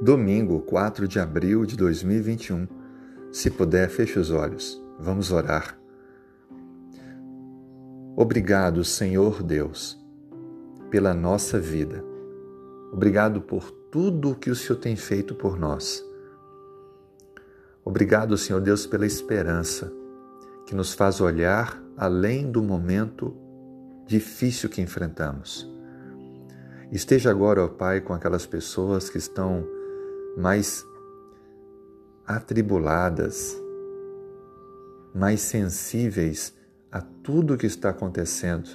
Domingo, 4 de abril de 2021. Se puder, feche os olhos. Vamos orar. Obrigado, Senhor Deus, pela nossa vida. Obrigado por tudo o que o Senhor tem feito por nós. Obrigado, Senhor Deus, pela esperança que nos faz olhar além do momento difícil que enfrentamos. Esteja agora, ó Pai, com aquelas pessoas que estão mais atribuladas, mais sensíveis a tudo o que está acontecendo.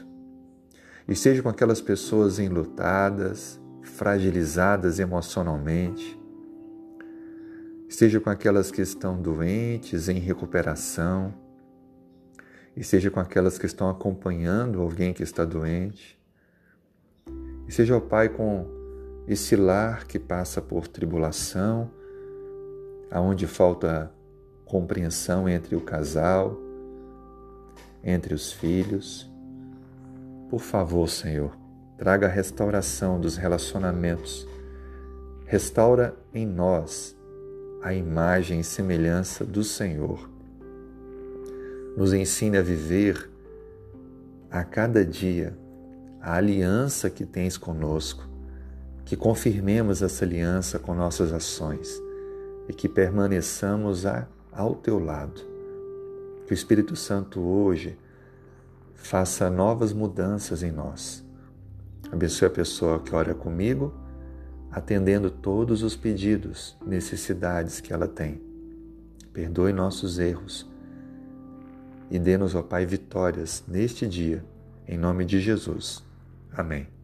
Esteja com aquelas pessoas enlutadas, fragilizadas emocionalmente. Esteja com aquelas que estão doentes, em recuperação. Esteja com aquelas que estão acompanhando alguém que está doente. Esteja, ó Pai, com esse lar que passa por tribulação, aonde falta compreensão entre o casal, entre os filhos. Por favor, Senhor, traga a restauração dos relacionamentos. Restaura em nós a imagem e semelhança do Senhor. Nos ensine a viver a cada dia a aliança que tens conosco que confirmemos essa aliança com nossas ações e que permaneçamos a, ao teu lado. Que o Espírito Santo hoje faça novas mudanças em nós. Abençoe a pessoa que ora comigo, atendendo todos os pedidos, necessidades que ela tem. Perdoe nossos erros e dê-nos, ó Pai, vitórias neste dia, em nome de Jesus. Amém.